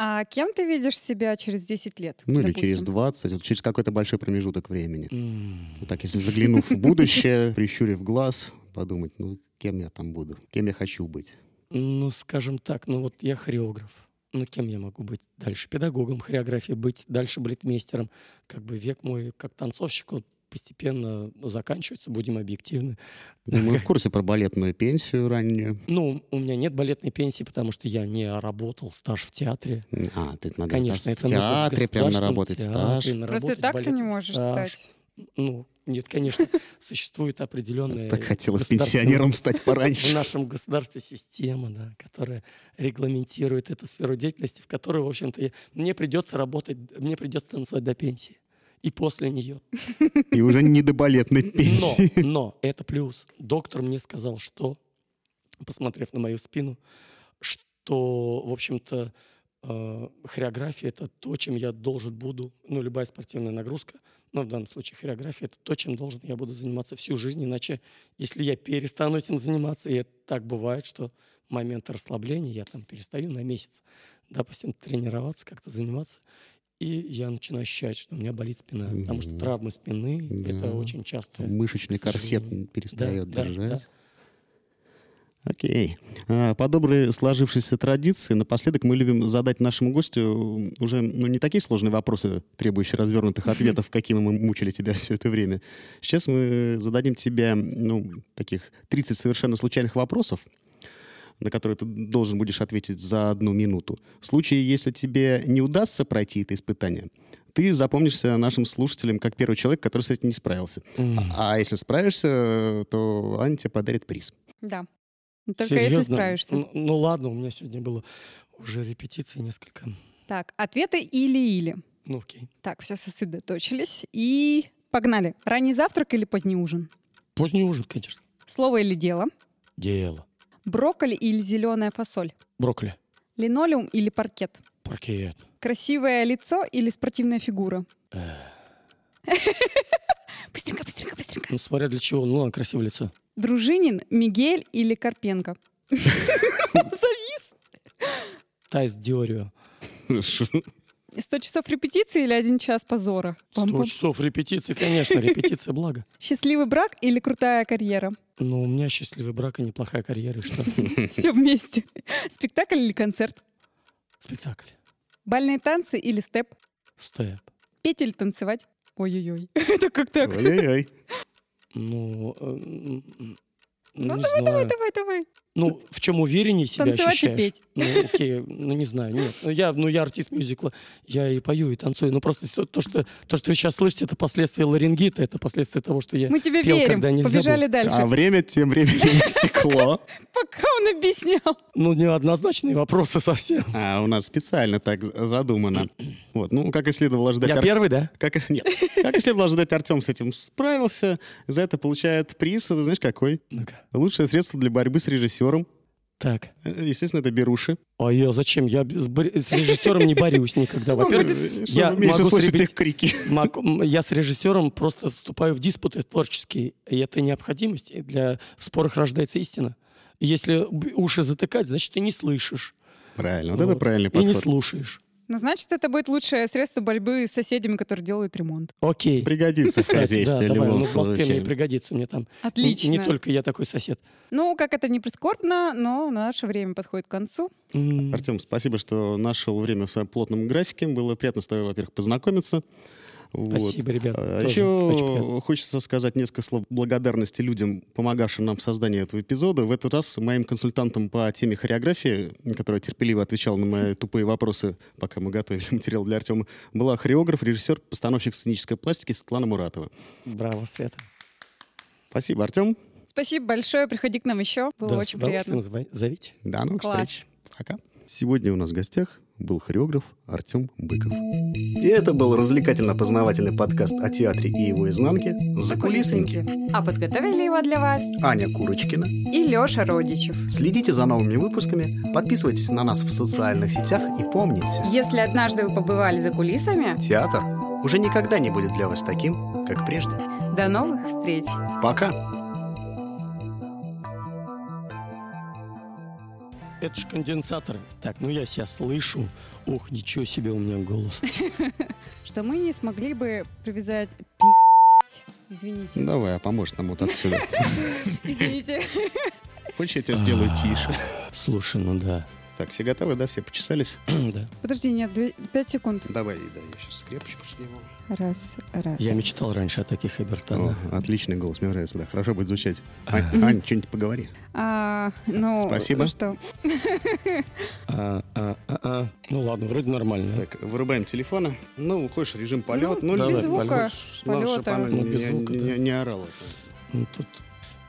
А кем ты видишь себя через 10 лет? Ну или допустим? через 20, вот через какой-то большой промежуток времени. М. Вот так, если заглянув в будущее, прищурив глаз, подумать, ну, кем я там буду, кем я хочу быть. Ну, скажем так, ну вот я хореограф. Ну, кем я могу быть дальше? Педагогом хореографии быть, дальше балетмейстером. Как бы век мой как танцовщик, он постепенно заканчивается, будем объективны. Ну, мы в курсе про балетную пенсию раннюю. Ну, у меня нет балетной пенсии, потому что я не работал стаж в театре. А, ты надо Конечно, в это нужно в театре прям государственном наработать стаж. театре, Просто наработать так ты не можешь стаж. стать. Ну, нет, конечно, <laughs> существует определенная... Так хотелось пенсионером стать В пораньше. нашем государстве система, да, которая регламентирует эту сферу деятельности, в которой, в общем-то, мне придется работать, мне придется танцевать до пенсии. И после нее. <laughs> И уже не до балетной пенсии. Но, но это плюс. Доктор мне сказал, что, посмотрев на мою спину, что, в общем-то, э, хореография — это то, чем я должен буду, ну, любая спортивная нагрузка, но в данном случае хореография — это то, чем должен я буду заниматься всю жизнь, иначе, если я перестану этим заниматься, и это так бывает, что момент расслабления я там перестаю на месяц, допустим, тренироваться, как-то заниматься, и я начинаю ощущать, что у меня болит спина, потому что травмы спины — Да. это очень часто. Мышечный корсет перестает Да, да, держать. Окей. А, По доброй сложившейся традиции, напоследок мы любим задать нашему гостю уже ну, не такие сложные вопросы, требующие развернутых ответов, какими мы мучили тебя <laughs> все это время. Сейчас мы зададим тебе ну, таких 30 совершенно случайных вопросов, на которые ты должен будешь ответить за одну минуту. В случае, если тебе не удастся пройти это испытание, ты запомнишься нашим слушателям как первый человек, который с этим не справился. М. А если справишься, то Аня тебе подарит приз. Да. Ну, Только если Серьезно? справишься. Ну, ну ладно, у меня сегодня было уже репетиции несколько. Так, ответы или-или. Ну окей. Так, все сосредоточились. И погнали. Ранний завтрак или поздний ужин? Поздний ужин, конечно. Слово или дело? Дело. Брокколи или зеленая фасоль? Брокколи. Линолеум или паркет? Паркет. Красивое лицо или спортивная фигура? <laughs> Быстренько, быстренько, быстренько. Ну, смотря для чего. Ну, ладно, красивое лицо. Дружинин, Мигель или Карпенко? <laughs> Завис. Тайс Диорио. 100 часов репетиции или один час позора? 100 Пам-пам. часов репетиции, конечно, репетиция благо. <laughs> Счастливый брак или крутая карьера? Но у меня счастливый брак и неплохая карьера, и что? <laughs> Все вместе. Спектакль или концерт? Спектакль. Бальные танцы или степ? Степ. Петь или танцевать? Ой-ой-ой. <laughs> Это как так? Ой-ой-ой. <laughs> Ну, э, Ну, Давай, знаю. давай, давай. Ну, в чем увереннее себя Танцевать и ощущаешь? петь. Ну, окей, ну не знаю, нет. Ну, я, ну, я артист мюзикла, я и пою, и танцую. Ну, просто то, то, что, то, что вы сейчас слышите, это последствия ларингита, это последствия того, что я Мы тебе пел, верим. когда нельзя Побежали было. дальше. А время тем временем <laughs> стекло. Пока он объяснял. Ну, неоднозначные вопросы совсем. А у нас специально так задумано. Вот, ну, как и следовало ожидать... Я Ар- первый, да? Как, и- нет. как и следовало ожидать, Артем с этим справился. За это получает приз, знаешь, какой? Ну-ка. Лучшее средство для борьбы с режиссером. Так. Э, Естественно, это беруши. А я зачем? Я с, бор- с режиссером не борюсь никогда. Во-первых, Э, я меньше могу слышать их крики. <laughs> я с режиссером просто вступаю в диспуты творческие. И это необходимость. И для в спорах рождается истина. Если уши затыкать, значит, ты не слышишь. Правильно, вот это правильный И не подход. слушаешь. Ну, значит, это будет лучшее средство борьбы с соседями, которые делают ремонт. Окей. Пригодится в хозяйстве да, в любом ну, в Москве мне пригодится. Меня там Отлично. не только я такой сосед. Ну, как это не прискорбно, но наше время подходит к концу. М, Артем, спасибо, что нашел время в своем плотном графике. Было приятно с тобой, во-первых, познакомиться. Вот. Спасибо, ребят. А тоже очень приятно. Еще хочется сказать несколько слов благодарности людям, помогавшим нам в создании этого эпизода. В этот раз моим консультантом по теме хореографии, которая терпеливо отвечала на мои тупые вопросы, пока мы готовили <laughs> материал для Артема, была хореограф, режиссер, постановщик сценической пластики Светлана Муратова. Браво, Света. Спасибо, Артем. Спасибо большое. Приходи к нам еще. Было Да, очень приятно. Зовите. До новых Класс. встреч. Пока. Сегодня у нас в гостях был хореограф Артем Быков. И это был развлекательно-познавательный подкаст о театре и его изнанке «Закулисники». А подготовили его для вас Аня Курочкина. и Леша Родичев. Следите за новыми выпусками, подписывайтесь на нас в социальных сетях и помните, Если однажды вы побывали за кулисами, театр уже никогда не будет для вас таким, как прежде. до новых встреч! Пока! Это же конденсаторы. Так, ну я себя слышу. Ух, ничего себе у меня голос. <laughs> Что мы не смогли бы привязать пи***ть. Извините. Давай, а поможет нам вот отсюда. <laughs> Извините. Хочешь, я тебя сделаю тише? Слушай, ну да. Так, все готовы, да? Все почесались? <clears throat> да. Подожди, нет, две- пять секунд. Давай, да, я сейчас скрепочку сниму. Раз, раз. Я мечтал раньше о таких О, обертонах. отличный голос, мне нравится, да. Хорошо будет звучать. Ань, Ань, что-нибудь поговори. А, ну, Спасибо. Что? А, а, а, а. Ну ладно, вроде нормально. Так, вырубаем телефоны. Ну, уходишь режим полет. Ну, Ну, без звука. Полета. Ну, не, без звука, не- да. не орала. Ну, тут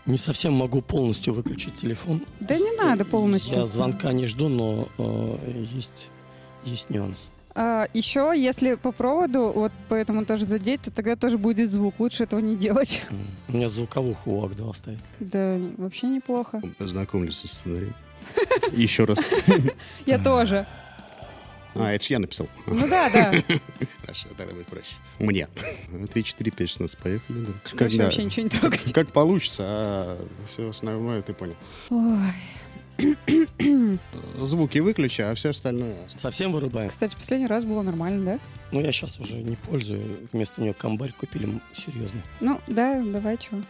не совсем могу полностью выключить телефон. Да не надо полностью. Я звонка не жду, но э, есть, есть нюанс. А, еще, если по проводу, вот поэтому тоже задеть, то тогда тоже будет звук. Лучше этого не делать. <laughs> У меня звуковуху у АК-2 стоит. Да, вообще неплохо. Познакомлюсь со сценарием. <laughs> Еще раз. Я тоже. А, это я написал. Ну да, да. <laughs> Хорошо, тогда будет проще. Мне. Три, четыре, пять, шестнадцать. Поехали. да. Когда? вообще ничего не трогать. Как получится, а все остальное ты понял. Ой. <clears throat> Звуки выключи, а все остальное... Совсем вырубаем? Кстати, последний раз было нормально, да? Ну, я сейчас уже не пользую. Вместо нее комбарь купили м, серьезный. Ну, да, давай, чё.